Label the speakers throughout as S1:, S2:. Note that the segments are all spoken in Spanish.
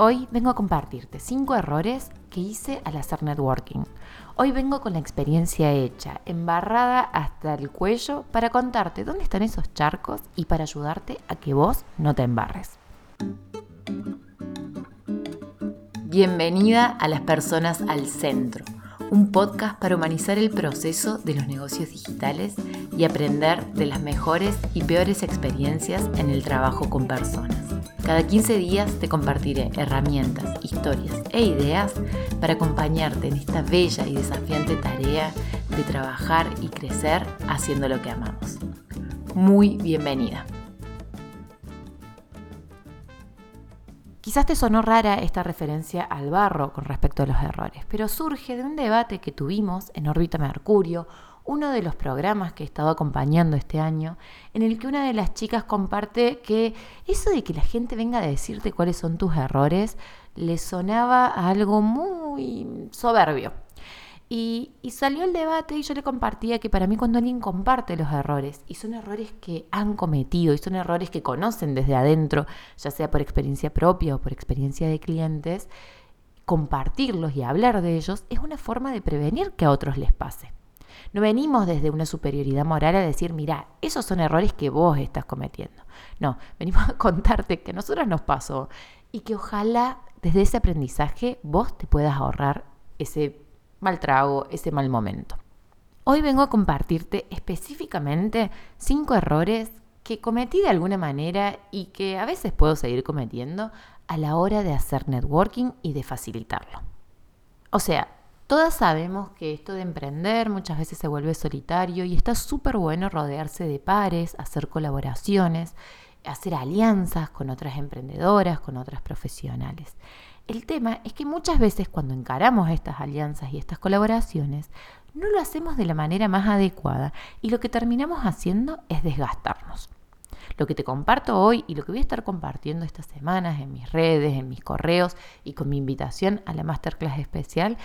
S1: Hoy vengo a compartirte 5 errores que hice al hacer networking. Hoy vengo con la experiencia hecha, embarrada hasta el cuello, para contarte dónde están esos charcos y para ayudarte a que vos no te embarres. Bienvenida a las personas al centro, un podcast para humanizar el proceso de los negocios digitales y aprender de las mejores y peores experiencias en el trabajo con personas. Cada 15 días te compartiré herramientas, historias e ideas para acompañarte en esta bella y desafiante tarea de trabajar y crecer haciendo lo que amamos. Muy bienvenida. Quizás te sonó rara esta referencia al barro con respecto a los errores, pero surge de un debate que tuvimos en órbita Mercurio uno de los programas que he estado acompañando este año, en el que una de las chicas comparte que eso de que la gente venga a decirte cuáles son tus errores le sonaba a algo muy soberbio. Y, salió el debate y yo le compartía que para mí cuando alguien comparte los errores, y son errores que han cometido, y son errores que conocen desde adentro, ya sea por experiencia propia o por experiencia de clientes, compartirlos y hablar de ellos es una forma de prevenir que a otros les pase. No venimos desde una superioridad moral a decir, mira, esos son errores que vos estás cometiendo. No, venimos a contarte que a nosotros nos pasó y que ojalá desde ese aprendizaje vos te puedas ahorrar ese mal trago, ese mal momento. Hoy vengo a compartirte específicamente cinco errores que cometí de alguna manera y que a veces puedo seguir cometiendo a la hora de hacer networking y de facilitarlo. O sea, Todas sabemos que esto de emprender muchas veces se vuelve solitario y está súper bueno rodearse de pares, hacer colaboraciones, hacer alianzas con otras emprendedoras, con otras profesionales. El tema es que muchas veces cuando encaramos estas alianzas y estas colaboraciones, no lo hacemos de la manera más adecuada y lo que terminamos haciendo es desgastarnos. Lo que te comparto hoy y lo que voy a estar compartiendo estas semanas en mis redes, en mis correos y con mi invitación a la masterclass especial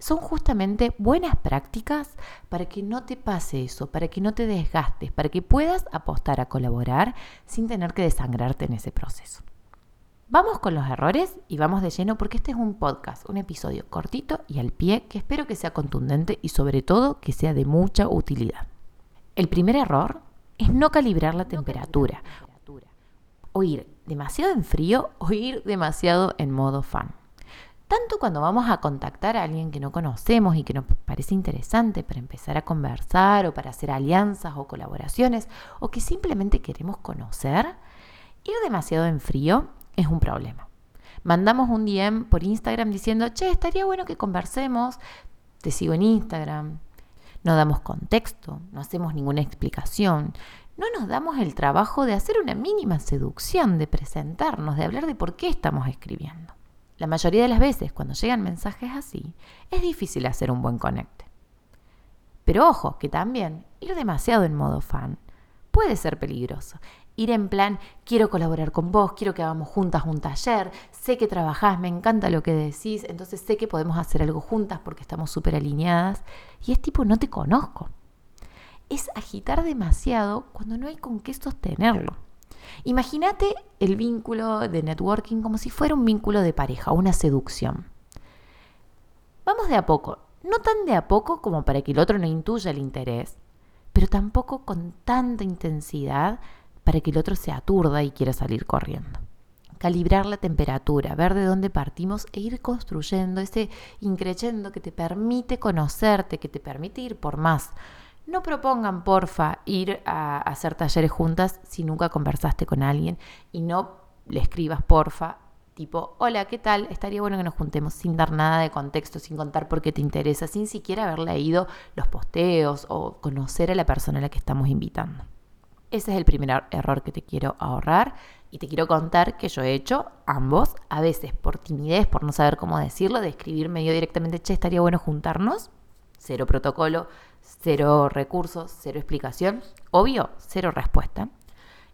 S1: son justamente buenas prácticas para que no te pase eso, para que no te desgastes, para que puedas apostar a colaborar sin tener que desangrarte en ese proceso. Vamos con los errores y vamos de lleno porque este es un podcast, un episodio cortito y al pie que espero que sea contundente y sobre todo que sea de mucha utilidad. El primer error es no calibrar la temperatura, o ir demasiado en frío o ir demasiado en modo fan tanto cuando vamos a contactar a alguien que no conocemos y que nos parece interesante para empezar a conversar o para hacer alianzas o colaboraciones o que simplemente queremos conocer, ir demasiado en frío es un problema. Mandamos un DM por Instagram diciendo, che, estaría bueno que conversemos, te sigo en Instagram, no damos contexto, no hacemos ninguna explicación, no nos damos el trabajo de hacer una mínima seducción, de presentarnos, de hablar de por qué estamos escribiendo. La mayoría de las veces cuando llegan mensajes así, es difícil hacer un buen conecte. Pero ojo, que también ir demasiado en modo fan puede ser peligroso. Ir en plan, quiero colaborar con vos, quiero que hagamos juntas un taller, sé que trabajás, me encanta lo que decís, entonces sé que podemos hacer algo juntas porque estamos súper alineadas. Y es tipo, no te conozco. Es agitar demasiado cuando no hay con qué sostenerlo. Imagínate el vínculo de networking como si fuera un vínculo de pareja, una seducción. Vamos de a poco, no tan de a poco como para que el otro no intuya el interés, pero tampoco con tanta intensidad para que el otro se aturda y quiera salir corriendo. Calibrar la temperatura, ver de dónde partimos e ir construyendo ese increyendo que te permite conocerte, que te permite ir por más, no propongan, porfa, ir a hacer talleres juntas si nunca conversaste con alguien y no le escribas, porfa, tipo, hola, ¿qué tal? Estaría bueno que nos juntemos sin dar nada de contexto, sin contar por qué te interesa, sin siquiera haber leído los posteos o conocer a la persona a la que estamos invitando. Ese es el primer error que te quiero ahorrar. Y te quiero contar que yo he hecho ambos, a veces por timidez, por no saber cómo decirlo, de escribir medio directamente, che, estaría bueno juntarnos, cero protocolo, cero recursos, cero explicación, obvio, cero respuesta.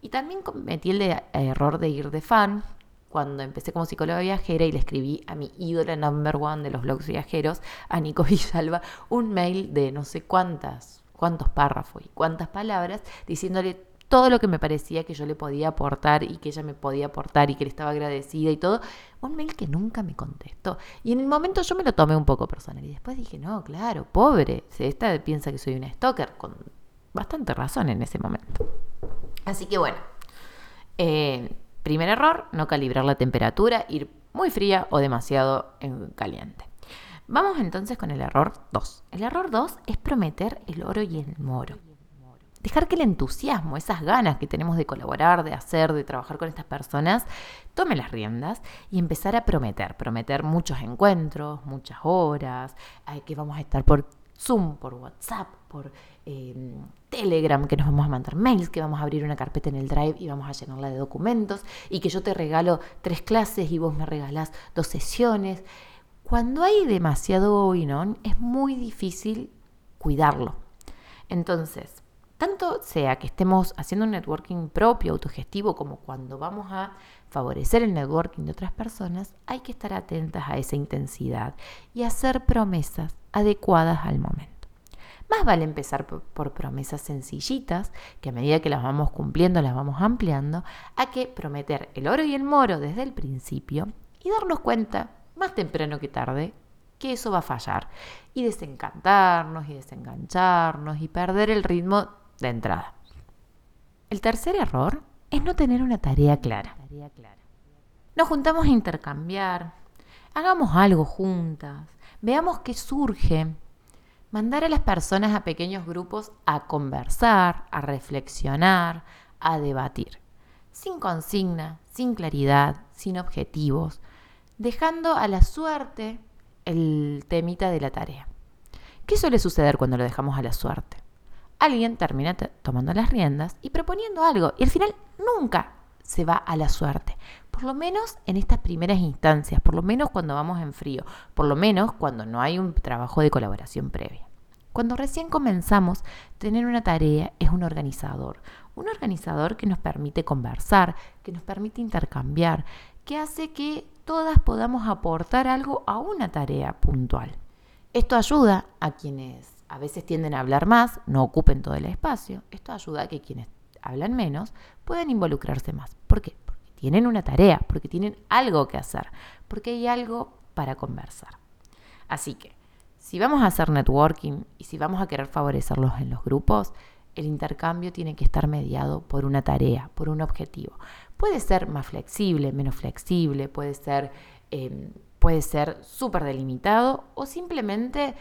S1: Y también cometí el error de ir de fan. Cuando empecé como psicóloga viajera y le escribí a mi ídola number one de los blogs viajeros, a Nico Villalba, un mail de no sé cuántas, cuántos párrafos y cuántas palabras, diciéndole todo lo que me parecía que yo le podía aportar y que ella me podía aportar y que le estaba agradecida y todo. Un mail que nunca me contestó. Y en el momento yo me lo tomé un poco personal y después dije, no, claro, pobre, esta piensa que soy una stalker, con bastante razón en ese momento. Así que bueno, eh, primer error, no calibrar la temperatura, ir muy fría o demasiado caliente. Vamos entonces con el error 2. El error 2 es prometer el oro y el moro. Dejar que el entusiasmo, esas ganas que tenemos de colaborar, de hacer, de trabajar con estas personas, tome las riendas y empezar a prometer. Prometer muchos encuentros, muchas horas, que vamos a estar por Zoom, por WhatsApp, por em, Telegram, que nos vamos a mandar mails, que vamos a abrir una carpeta en el Drive y vamos a llenarla de documentos, y que yo te regalo tres clases y vos me regalás dos sesiones. Cuando hay demasiado on, es muy difícil cuidarlo. Entonces, tanto sea que estemos haciendo un networking propio, autogestivo, como cuando vamos a favorecer el networking de otras personas, hay que estar atentas a esa intensidad y hacer promesas adecuadas al momento. Más vale empezar por, promesas sencillitas, que a medida que las vamos cumpliendo las vamos ampliando, a que prometer el oro y el moro desde el principio y darnos cuenta, más temprano que tarde, que eso va a fallar y desencantarnos y desengancharnos y perder el ritmo de entrada. El tercer error es no tener una tarea clara. Nos juntamos a intercambiar, hagamos algo juntas, veamos qué surge. Mandar a las personas a pequeños grupos a conversar, a reflexionar, a debatir, sin consigna, sin claridad, sin objetivos, dejando a la suerte el temita de la tarea. ¿Qué suele suceder cuando lo dejamos a la suerte? alguien termina tomando las riendas y proponiendo algo. Y al final nunca se va a la suerte. Por lo menos en estas primeras instancias, por lo menos cuando vamos en frío, por lo menos cuando no hay un trabajo de colaboración previa. Cuando recién comenzamos, tener una tarea es un organizador. Un organizador que nos permite conversar, que nos permite intercambiar, que hace que todas podamos aportar algo a una tarea puntual. Esto ayuda a quienes a veces tienden a hablar más, no ocupen todo el espacio. Esto ayuda a que quienes hablan menos puedan involucrarse más. ¿Por qué? Porque tienen una tarea, porque tienen algo que hacer, porque hay algo para conversar. Así que, si vamos a hacer networking y si vamos a querer favorecerlos en los grupos, el intercambio tiene que estar mediado por una tarea, por un objetivo. Puede ser más flexible, menos flexible, puede ser eh, puede ser súper delimitado o simplemente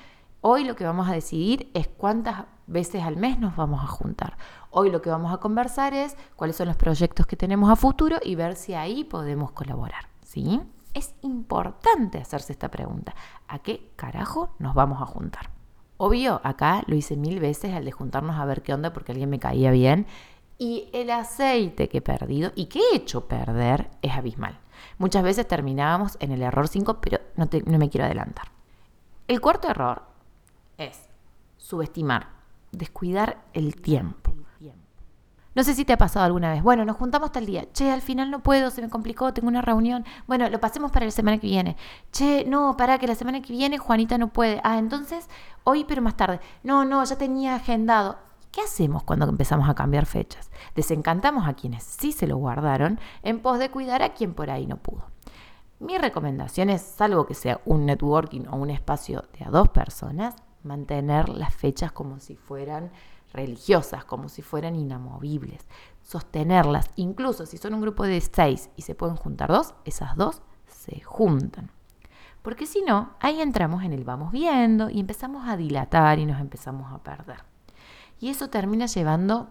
S1: Hoy lo que vamos a decidir es cuántas veces al mes nos vamos a juntar. Hoy lo que vamos a conversar es cuáles son los proyectos que tenemos a futuro y ver si ahí podemos colaborar. ¿Sí? Es importante hacerse esta pregunta. ¿A qué carajo nos vamos a juntar? Obvio, acá lo hice mil veces el de juntarnos a ver qué onda porque alguien me caía bien. Y el aceite que he perdido y que he hecho perder es abismal. Muchas veces terminábamos en el error 5, pero no, no me quiero adelantar. El cuarto error es subestimar, descuidar el tiempo. No sé si te ha pasado alguna vez. Bueno, nos juntamos tal día. Che, al final no puedo, se me complicó, tengo una reunión. Bueno, lo pasemos para la semana que viene. Che, no, para que la semana que viene Juanita no puede. Ah, entonces hoy, pero más tarde. No, no, ya tenía agendado. ¿Qué hacemos cuando empezamos a cambiar fechas? Desencantamos a quienes sí se lo guardaron en pos de cuidar a quien por ahí no pudo. Mi recomendación es, salvo que sea un networking o un espacio de a dos personas, mantener las fechas como si fueran religiosas, como si fueran inamovibles, sostenerlas, incluso si son un grupo de seis y se pueden juntar dos, esas dos se juntan. Porque si no, ahí entramos en el vamos viendo y empezamos a dilatar y nos empezamos a perder. Y eso termina llevando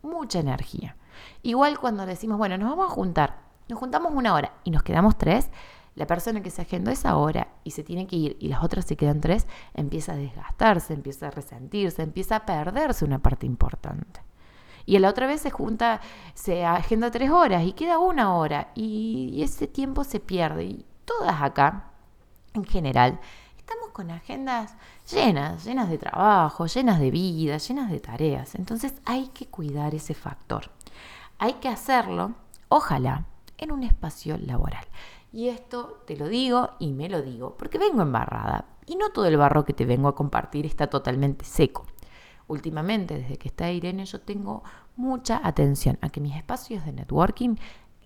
S1: mucha energía. Igual cuando decimos, bueno, nos vamos a juntar, nos juntamos una hora y nos quedamos tres, la persona que se agendó esa hora y se tiene que ir y las otras se quedan tres, empieza a desgastarse, empieza a resentirse, empieza a perderse una parte importante. Y la otra vez se junta, se agenda tres horas y queda una hora y, ese tiempo se pierde. Y todas acá, en general, con agendas llenas, llenas de trabajo, llenas de vida, llenas de tareas. Entonces hay que cuidar ese factor. Hay que hacerlo, ojalá, en un espacio laboral. Y esto te lo digo y me lo digo porque vengo embarrada y no todo el barro que te vengo a compartir está totalmente seco. Últimamente, desde que está Irene, yo tengo mucha atención a que mis espacios de networking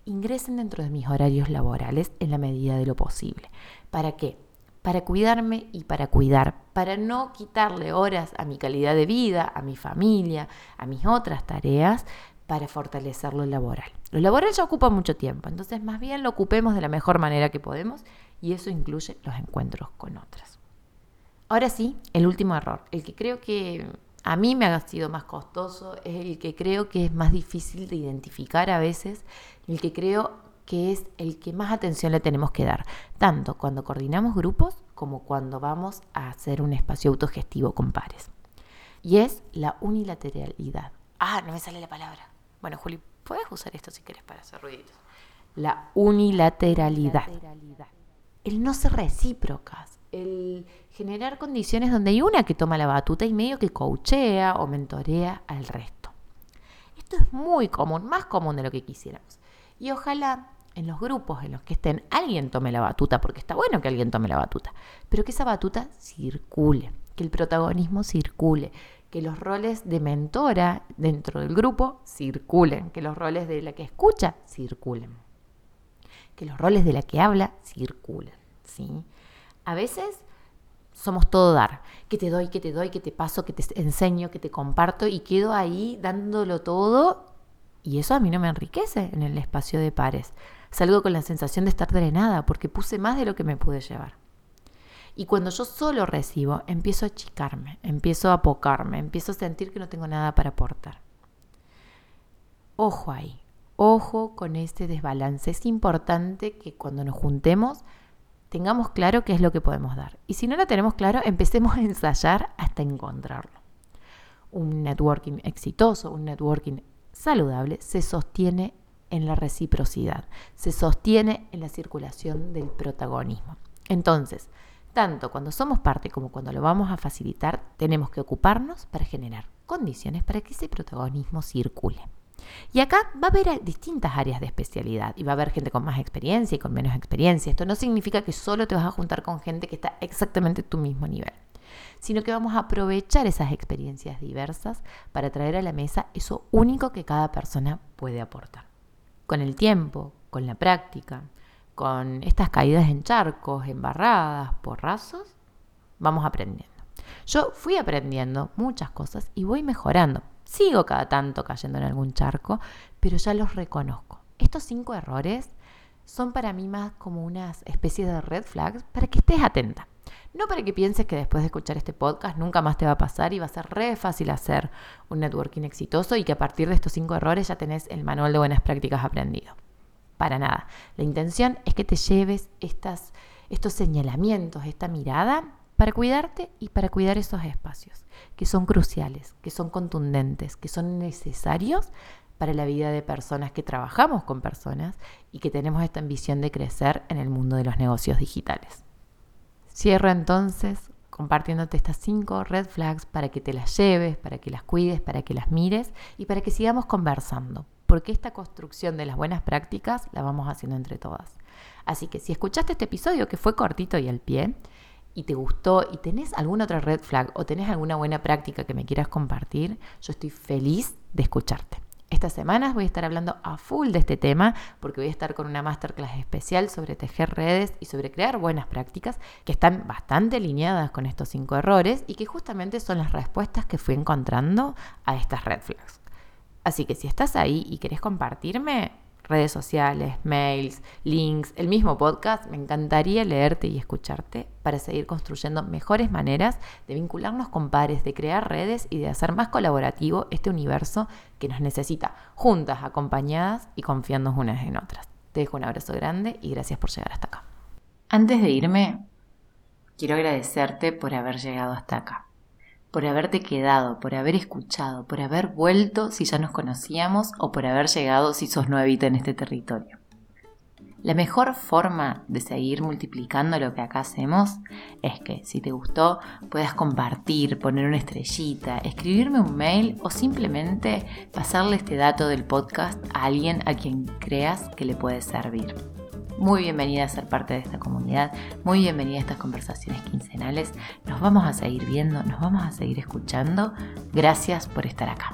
S1: ingresen dentro de mis horarios laborales en la medida de lo posible. ¿Para qué? Para cuidarme y para cuidar, para no quitarle horas a mi calidad de vida, a mi familia, a mis otras tareas, para fortalecer lo laboral. Lo laboral ya ocupa mucho tiempo, entonces más bien lo ocupemos de la mejor manera que podemos y eso incluye los encuentros con otras. Ahora sí, el último error, el que creo que a mí me ha sido más costoso, es el que creo que es más difícil de identificar a veces, el que creo que es el que más atención le tenemos que dar, tanto cuando coordinamos grupos como cuando vamos a hacer un espacio autogestivo con pares. Y es la unilateralidad. Ah, no me sale la palabra. Bueno, Juli, puedes usar esto si quieres para hacer ruiditos. La unilateralidad. El no ser recíprocas. El generar condiciones donde hay una que toma la batuta y medio que coachea o mentorea al resto. Esto es muy común, más común de lo que quisiéramos. Y ojalá en los grupos en los que estén alguien tome la batuta, porque está bueno que alguien tome la batuta, pero que esa batuta circule, que el protagonismo circule, que los roles de mentora dentro del grupo circulen, que los roles de la que escucha circulen, que los roles de la que habla circulen. ¿sí? A veces somos todo dar, que te doy, que te doy, que te paso, que te enseño, que te comparto y quedo ahí dándolo todo y eso a mí no me enriquece en el espacio de pares. Salgo con la sensación de estar drenada porque puse más de lo que me pude llevar. Y cuando yo solo recibo, empiezo a achicarme, empiezo a apocarme, empiezo a sentir que no tengo nada para aportar. Ojo ahí, ojo con este desbalance. Es importante que cuando nos juntemos tengamos claro qué es lo que podemos dar. Y si no lo tenemos claro, empecemos a ensayar hasta encontrarlo. Un networking exitoso, un networking saludable, se sostiene en la reciprocidad, se sostiene en la circulación del protagonismo. Entonces, tanto cuando somos parte como cuando lo vamos a facilitar, tenemos que ocuparnos para generar condiciones para que ese protagonismo circule. Y acá va a haber distintas áreas de especialidad y va a haber gente con más experiencia y con menos experiencia. Esto no significa que solo te vas a juntar con gente que está exactamente a tu mismo nivel, sino que vamos a aprovechar esas experiencias diversas para traer a la mesa eso único que cada persona puede aportar. Con el tiempo, con la práctica, con estas caídas en charcos, embarradas, porrazos, vamos aprendiendo. Yo fui aprendiendo muchas cosas y voy mejorando. Sigo cada tanto cayendo en algún charco, pero ya los reconozco. Estos cinco errores son para mí más como unas especies de red flags para que estés atenta. No para que pienses que después de escuchar este podcast nunca más te va a pasar y va a ser re fácil hacer un networking exitoso y que a partir de estos cinco errores ya tenés el manual de buenas prácticas aprendido para nada. La intención es que te lleves estas, estos señalamientos, esta mirada para cuidarte y para cuidar esos espacios, que son cruciales, que son contundentes, que son necesarios para la vida de personas que trabajamos con personas y que tenemos esta ambición de crecer en el mundo de los negocios digitales. Cierro entonces compartiéndote estas cinco red flags para que te las lleves, para que las cuides, para que las mires y para que sigamos conversando porque esta construcción de las buenas prácticas la vamos haciendo entre todas. Así que si escuchaste este episodio que fue cortito y al pie, y te gustó y tenés alguna otra red flag o tenés alguna buena práctica que me quieras compartir, yo estoy feliz de escucharte. Estas semanas voy a estar hablando a full de este tema porque voy a estar con una masterclass especial sobre tejer redes y sobre crear buenas prácticas que están bastante alineadas con estos cinco errores y que justamente son las respuestas que fui encontrando a estas red flags. Así que si estás ahí y querés compartirme redes sociales, mails, links, el mismo podcast, me encantaría leerte y escucharte para seguir construyendo mejores maneras de vincularnos con pares, de crear redes y de hacer más colaborativo este universo que nos necesita juntas, acompañadas y confiando unas en otras. Te dejo un abrazo grande y gracias por llegar hasta acá. Antes de irme, quiero agradecerte por haber llegado hasta acá por haberte quedado, por haber escuchado, por haber vuelto si ya nos conocíamos o por haber llegado si sos nuevita en este territorio. La mejor forma de seguir multiplicando lo que acá hacemos es que si te gustó puedas compartir, poner una estrellita, escribirme un mail o simplemente pasarle este dato del podcast a alguien a quien creas que le puede servir. Muy bienvenida a ser parte de esta comunidad, muy bienvenida a estas conversaciones quincenales. Nos vamos a seguir viendo, nos vamos a seguir escuchando. Gracias por estar acá.